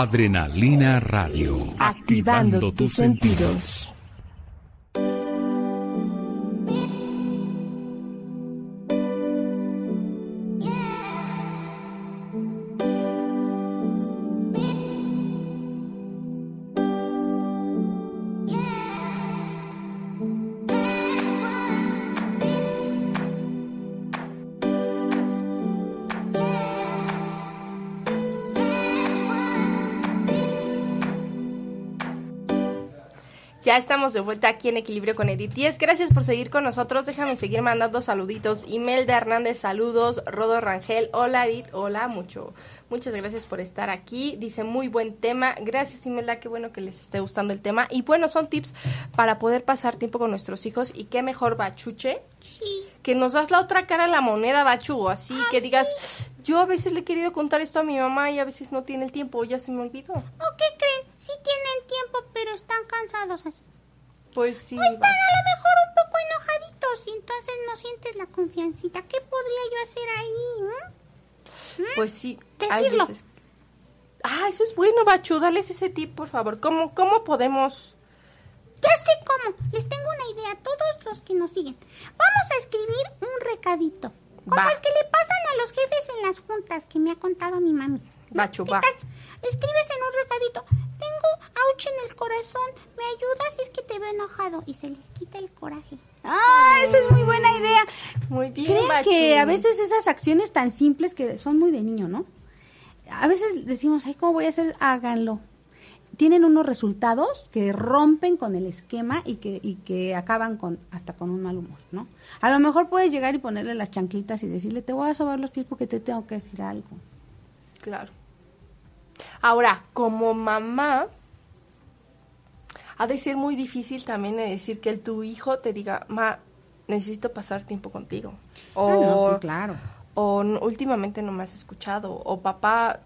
Adrenalina Radio. Activando tus sentidos. Ya estamos de vuelta aquí en Equilibrio con Edith. Y es gracias por seguir con nosotros. Déjame seguir mandando saluditos. Imelda Hernández, saludos. Rodo Rangel, hola Edith, hola, mucho. Muchas gracias por estar aquí. Dice muy buen tema. Gracias Imelda, qué bueno que les esté gustando el tema. Y bueno, son tips para poder pasar tiempo con nuestros hijos. Y qué mejor bachuche. Que nos das la otra cara a la moneda, Bachu. Así que digas, yo a veces le he querido contar esto a mi mamá y a veces no tiene el tiempo, ya se me olvidó. ¿O qué creen? Sí tienen tiempo, pero están cansados así. Pues sí. O están a lo mejor un poco enojaditos y entonces no sientes la confiancita. ¿Qué podría yo hacer ahí? mm? Pues sí, hay Decirlo. veces. Ah, eso es bueno, Bachu, dales ese tip, por favor. ¿Cómo, cómo podemos...? Ya sé cómo. Les tengo una idea a todos los que nos siguen. Vamos a escribir un recadito. Como Va. el que le pasan a los jefes en las juntas que me ha contado mi mami. Bachu, ¿Qué va. tal? Escribes en un recadito. Tengo ouch en el corazón. ¿Me ayudas? Es que te veo enojado. Y se les quita el coraje. Ah, esa es muy buena idea. Muy bien, Bachu. que a veces esas acciones tan simples que son muy de niño, ¿no? A veces decimos, ay, ¿cómo voy a hacer? Háganlo. Tienen unos resultados que rompen con el esquema y que, y que acaban con hasta con un mal humor, ¿no? A lo mejor puedes llegar y ponerle las chanclitas y decirle, te voy a sobar los pies porque te tengo que decir algo. Claro. Ahora, como mamá, ha de ser muy difícil también de decir que el, tu hijo te diga, ma, necesito pasar tiempo contigo. O, Ah, no, sí, claro. o "N- últimamente no me has escuchado. O papá,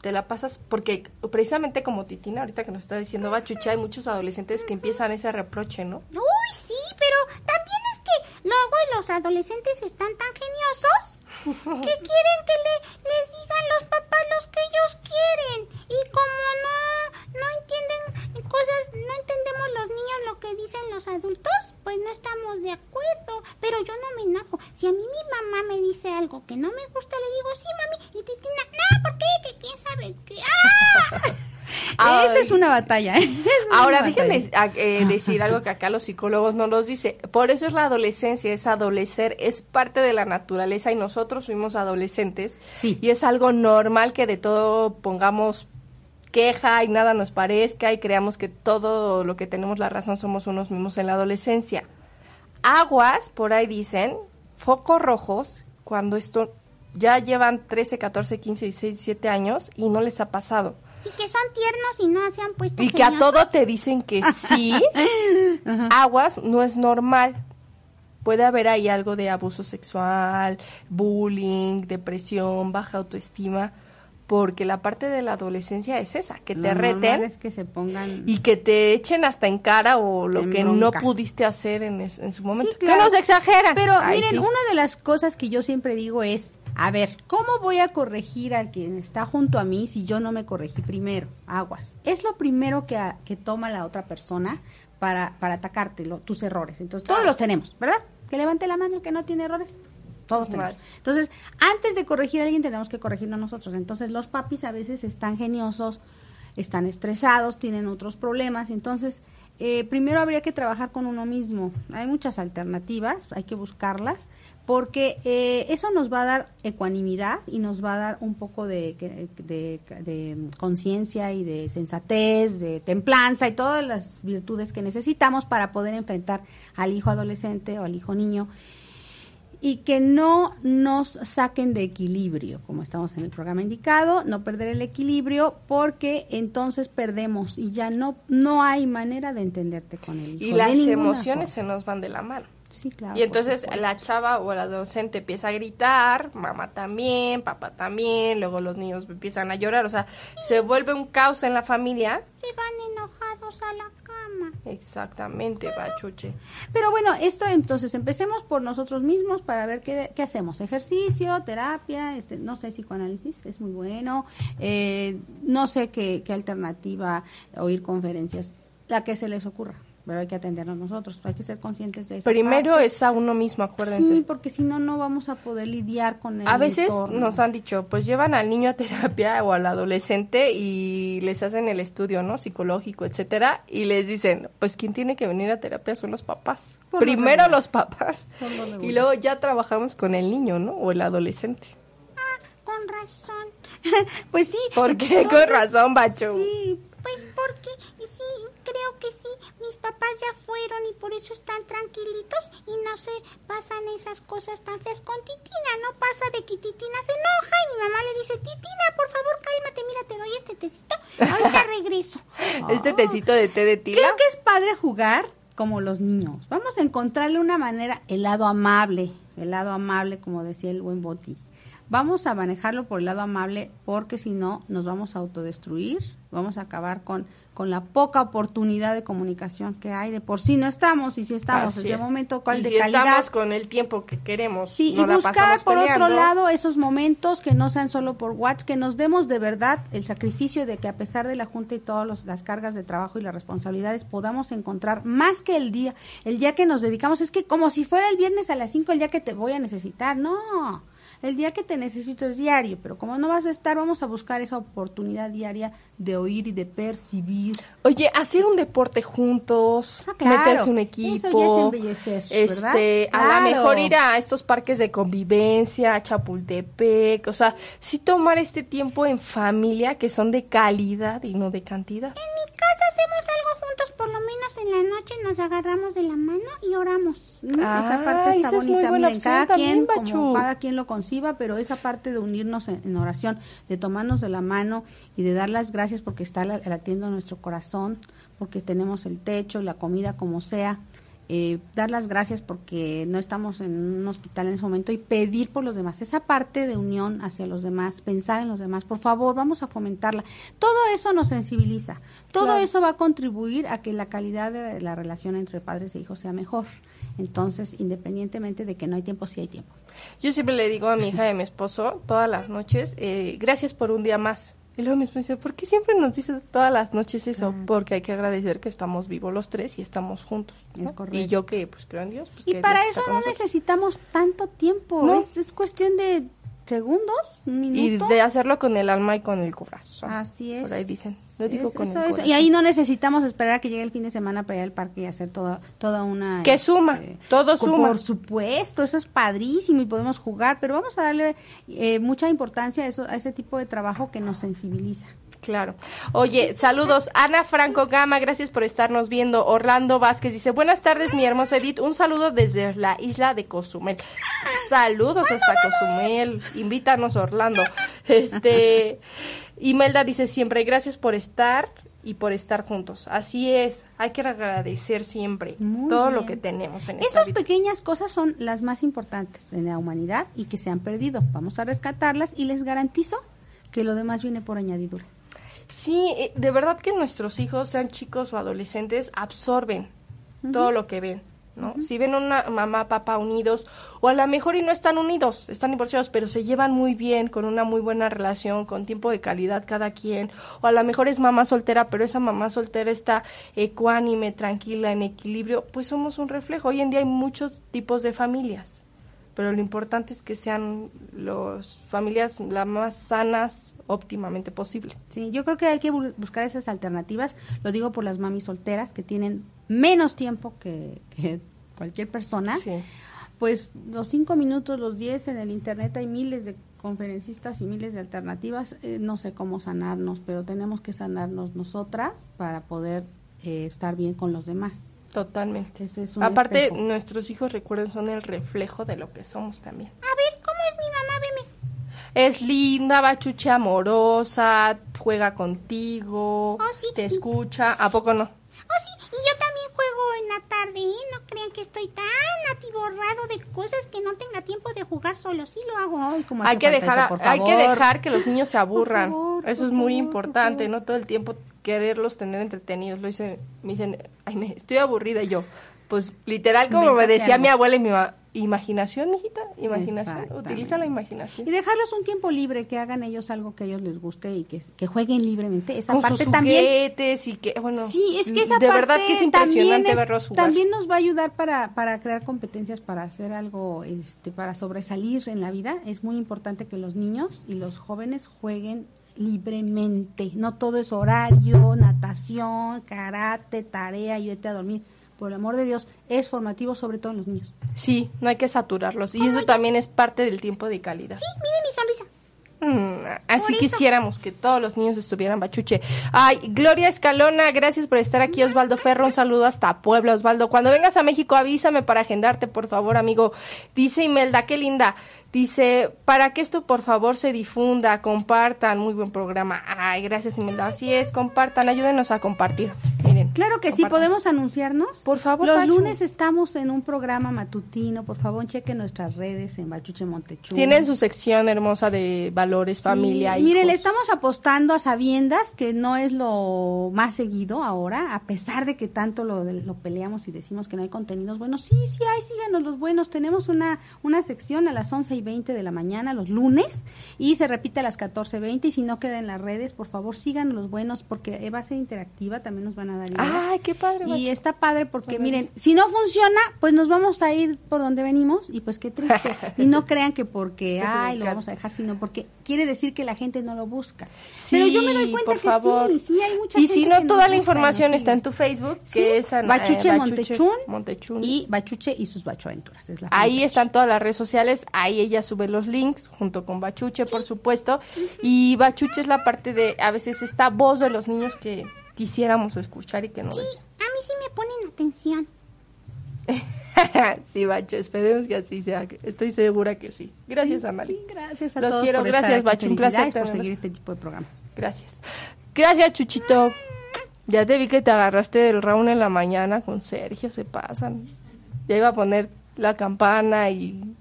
te la pasas, porque precisamente como Titina ahorita que nos está diciendo, Bachucha, hay muchos adolescentes que empiezan ese reproche, ¿no? Uy, sí, pero también es que luego los adolescentes están tan geniosos que quieren que le, les digan los papás los que ellos quieren. Y como no, no entienden cosas, no entendemos los niños lo que dicen los adultos, pues no estamos de acuerdo. Pero yo no me enojo. Si a mí mi mamá me dice algo que no me gusta, le digo, sí, mami. Y Titina, no, ¿por qué? Que quién sabe qué. ¡Ah! Ay. Esa es una batalla. ¿eh? Ahora, déjenme eh, decir algo que acá los psicólogos no nos dice. Por eso es la adolescencia, es adolecer, es parte de la naturaleza y nosotros fuimos adolescentes. Sí. Y es algo normal que de todo pongamos queja y nada nos parezca y creamos que todo lo que tenemos la razón somos unos mismos en la adolescencia. Aguas, por ahí dicen, focos rojos, cuando esto ya llevan 13, 14, 15, 16, 17 años y no les ha pasado. Y que son tiernos y no se han puesto Y que a todo te dicen que sí, aguas, no es normal. Puede haber ahí algo de abuso sexual, bullying, depresión, baja autoestima, porque la parte de la adolescencia es esa, que Lo te reten es que se pongan y que te echen hasta en cara o lo que no pudiste hacer en, es- en su momento. Sí, claro. Que nos exageran. Pero Ay, miren, sí. una de las cosas que yo siempre digo es, a ver, ¿cómo voy a corregir al quien está junto a mí si yo no me corregí primero? Aguas. Es lo primero que, a- que toma la otra persona para, para atacarte, lo- tus errores. Entonces, todos los tenemos, ¿verdad? Que levante la mano el que no tiene errores. Todos tenemos. Entonces, antes de corregir a alguien tenemos que corregirnos nosotros. Entonces, los papis a veces están geniosos, están estresados, tienen otros problemas. Entonces, eh, primero habría que trabajar con uno mismo. Hay muchas alternativas, hay que buscarlas, porque eh, eso nos va a dar ecuanimidad y nos va a dar un poco de, de, de conciencia y de sensatez, de templanza y todas las virtudes que necesitamos para poder enfrentar al hijo adolescente o al hijo niño y que no nos saquen de equilibrio, como estamos en el programa indicado, no perder el equilibrio porque entonces perdemos y ya no no hay manera de entenderte con hijo. y las emociones forma. se nos van de la mano. Sí, claro. y entonces la chava o el adolescente empieza a gritar, mamá también, papá también, luego los niños empiezan a llorar, o sea, se vuelve un caos en la familia. Se van enojados a la cama. Exactamente, bachuche. Pero bueno, esto entonces empecemos por nosotros mismos para ver qué, qué hacemos. Ejercicio, terapia, este, no sé, psicoanálisis, es muy bueno. Eh, no sé qué, qué alternativa, oír conferencias, la que se les ocurra. Pero hay que atendernos nosotros, hay que ser conscientes de eso. Primero es a uno mismo, acuérdense. Sí, porque si no, no vamos a poder lidiar con el A veces entorno. nos han dicho, pues llevan al niño a terapia o al adolescente y les hacen el estudio, ¿no? Psicológico, etcétera, y les dicen, pues quien tiene que venir a terapia son los papás. Por Primero los papás lo y luego ya trabajamos con el niño, ¿no? O el adolescente. Con razón. Pues sí. ¿Por qué? Con razón, Bacho. Sí, Pues porque sí, creo que sí, mis papás ya fueron y por eso están tranquilitos y no se pasan esas cosas tan feas con Titina. No pasa de que Titina se enoja y mi mamá le dice, Titina, por favor, cálmate, mira, te doy este tecito. Ahorita regreso. Este tecito de té de tila. Creo que es padre jugar como los niños. Vamos a encontrarle una manera, el lado amable, el lado amable, como decía el buen Boti. Vamos a manejarlo por el lado amable porque si no nos vamos a autodestruir, vamos a acabar con, con la poca oportunidad de comunicación que hay. De por sí no estamos y si estamos, Así en es. el momento, ¿cuál Y de si calidad? estamos con el tiempo que queremos. Sí, no y buscar por otro lado esos momentos que no sean solo por WhatsApp, que nos demos de verdad el sacrificio de que a pesar de la Junta y todas las cargas de trabajo y las responsabilidades podamos encontrar más que el día, el día que nos dedicamos, es que como si fuera el viernes a las 5 el día que te voy a necesitar, no. El día que te necesito es diario, pero como no vas a estar, vamos a buscar esa oportunidad diaria de oír y de percibir. Oye, hacer un deporte juntos, Ah, claro. meterse un Eso ya es equipo, este, a lo mejor ir a estos parques de convivencia, a Chapultepec, o sea, sí tomar este tiempo en familia que son de calidad y no de cantidad. En mi hacemos algo juntos, por lo menos en la noche nos agarramos de la mano y oramos. Ah, esa parte está esa es muy bonita. Miren, cada quien, también, como cada quien lo conciba, pero esa parte de unirnos en, en oración, de tomarnos de la mano y de dar las gracias porque está la- latiendo nuestro corazón, porque tenemos el techo, la comida como sea. Eh, dar las gracias porque no estamos en un hospital en ese momento y pedir por los demás. Esa parte de unión hacia los demás, pensar en los demás, por favor, vamos a fomentarla. Todo eso nos sensibiliza. Todo Claro. eso va a contribuir a que la calidad de la relación entre padres e hijos sea mejor. Entonces, independientemente de que no hay tiempo, sí hay tiempo. Yo siempre le digo a mi hija y a mi esposo todas las noches, eh, gracias por un día más. Y luego mi esposo dice, ¿por qué siempre nos dice todas las noches eso? Porque hay que agradecer que estamos vivos los tres y estamos juntos. ¿no? Es correcto. Y yo que pues creo en Dios. Pues, Y para Dios eso no nosotros. necesitamos tanto tiempo. No. Es, es cuestión de segundos, un Y minuto. de hacerlo con el alma y con el corazón. Así es. Por ahí dicen. Lo digo Es- con eso, el eso. Y ahí no necesitamos esperar a que llegue el fin de semana para ir al parque y hacer toda, toda una... Que suma, este, todo suma. Por supuesto, eso es padrísimo y podemos jugar, pero vamos a darle eh, mucha importancia a, eso, a ese tipo de trabajo que nos sensibiliza. Claro. Oye, saludos. Ana Franco Gama, gracias por estarnos viendo. Orlando Vázquez dice, buenas tardes, mi hermosa Edith. Un saludo desde la isla de Cozumel. Saludos hasta Cozumel. Invítanos, Orlando. Este, Imelda dice siempre, gracias por estar y por estar juntos. Así es, hay que agradecer siempre Muy todo lo que tenemos en esta Esas pequeñas cosas son las más importantes en la humanidad y que se han perdido. Vamos a rescatarlas y les garantizo que lo demás viene por añadidura. Sí, eh, de verdad que nuestros hijos, sean chicos o adolescentes, absorben todo lo que ven, ¿no? Si ven una mamá, papá unidos, o a lo mejor y no están unidos, están divorciados, pero se llevan muy bien, con una muy buena relación, con tiempo de calidad cada quien, o a lo mejor es mamá soltera, pero esa mamá soltera está ecuánime, tranquila, en equilibrio, pues somos un reflejo. Hoy en día hay muchos tipos de familias pero lo importante es que sean las familias las más sanas óptimamente posible. Sí, yo creo que hay que bu- buscar esas alternativas. Lo digo por las mamis solteras que tienen menos tiempo que, que cualquier persona. Sí. Pues los cinco minutos, los diez en el internet hay miles de conferencistas y miles de alternativas. Eh, no sé cómo sanarnos, pero tenemos que sanarnos nosotras para poder eh, estar bien con los demás. Totalmente. Ese es un Aparte, espejo. nuestros hijos, recuerden, son el reflejo de lo que somos también. A ver, ¿cómo es mi mamá? Veme. Es linda, bachuche amorosa, juega contigo, Oh, sí. te escucha. ¿A poco no? Oh, sí, y yo también juego en la tarde, ¿eh? No crean que estoy tan atiborrado de cosas que no tenga tiempo de jugar solo? Sí lo hago. Ay, cómo Hay que dejar, eso, hay que dejar que los niños se aburran. favor, Eso es muy favor, importante, por no todo el tiempo quererlos tener entretenidos. Lo hice, me dicen, ay, me, estoy aburrida y yo. Pues literal, como me decía algo. mi abuela y mi ma- imaginación, mijita, imaginación. Utiliza la imaginación. Y dejarlos un tiempo libre, que hagan ellos algo que a ellos les guste y que, que jueguen libremente. Esa Con parte sus también. juguetes y que, bueno, Sí, es que esa de parte verdad que es impresionante es- verlos jugar. También nos va a ayudar para, para crear competencias, para hacer algo, este, para sobresalir en la vida. Es muy importante que los niños y los jóvenes jueguen libremente. No todo es horario, natación, karate, tarea y vete a dormir. Por el amor de Dios, es formativo sobre todo en los niños. Sí, no hay que saturarlos. Y eso también es parte del tiempo de calidad. Sí, mire mi sonrisa. Mm, así quisiéramos que todos los niños estuvieran bachuche. Ay, Gloria Escalona, gracias por estar aquí. Osvaldo Ferro, un saludo hasta Puebla, Osvaldo. Cuando vengas a México, avísame para agendarte, por favor, amigo. Dice Imelda, qué linda. Dice, para que esto, por favor, se difunda, compartan. Muy buen programa. Ay, gracias, Imelda. Así es, compartan, ayúdenos a compartir. Miren. Claro que sí, podemos anunciarnos. Por favor, Los Pachu. lunes estamos en un programa matutino. Por favor, chequen nuestras redes en Bachuche Montechú. Tienen su sección hermosa de valores, Sí, familia, y Mire, le estamos apostando a sabiendas, que no es lo más seguido ahora, a pesar de que tanto lo, lo peleamos y decimos que no hay contenidos buenos. Sí, sí hay, síganos los buenos. Tenemos una, una sección a las 11 y 20 de la mañana, los lunes, y se repite a las 14.20. Y si no queda en las redes, por favor, síganos los buenos, porque va a ser interactiva, también nos van a dar ideas. Ay, qué padre. Y está padre porque, miren, si no funciona, pues nos vamos a ir por donde venimos y pues qué triste. y no crean que porque, ay, lo vamos a dejar, sino porque quiere decir que la gente no lo busca. Sí, Pero yo me doy cuenta por que favor. sí, sí hay mucha y gente si no, que toda la y información está en tu Facebook, Sí, que es en, Bachuche eh, Montechún Montechún. y Bachuche y sus Bachuaventuras. Es la Ahí están todas las redes sociales, ahí ella sube los links junto con Bachuche, por supuesto. Y Bachuche es la parte de, a veces, esta voz de los niños que quisiéramos escuchar y que no Sí, decían. a mí sí me ponen atención. sí, Bacho, esperemos que así sea. Estoy segura que sí. Gracias, Amali. Sí, gracias a Los todos quiero, por estar gracias, aquí. Bachu, un placer por seguir este tipo de programas. Gracias. Gracias, Chuchito. Ya te vi que te agarraste del round en la mañana con Sergio, se pasan. Ya iba a poner la campana y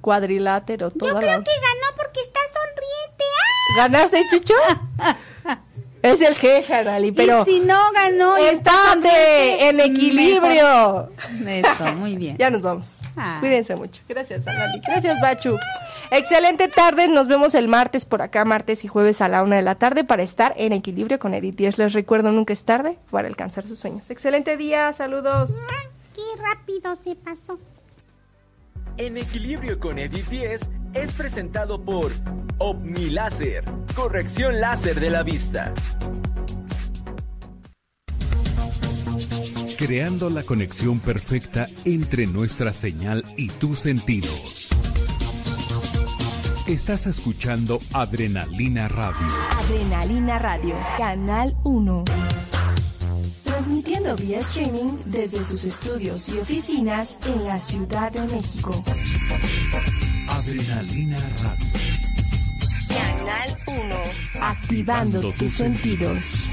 cuadrilátero, toda Yo la... creo que ganó porque está sonriente. ¡Ah! ¿Ganaste, Chucho? es el jefe, Anali, pero... y si no ganó, y está ¡Estate sonriente, en equilibrio! mejor. Eso, muy bien. Ya nos vamos. Ah. Cuídense mucho. Gracias, Anali. Gracias, Bachu. Excelente tarde. Nos vemos el martes por acá, martes y jueves a la una de la tarde para estar en equilibrio con Edith Díaz. Les recuerdo, nunca es tarde para alcanzar sus sueños. Excelente día. Saludos. ¡Qué rápido se pasó! En Equilibrio con Edith 10 es presentado por OmniLáser, corrección láser de la vista. Creando la conexión perfecta entre nuestra señal y tus sentidos. Estás escuchando Adrenalina Radio. Adrenalina Radio, Canal 1. Transmitiendo vía streaming desde sus estudios y oficinas en la Ciudad de México. Adrenalina Radio. Canal 1. Activando tus sentidos.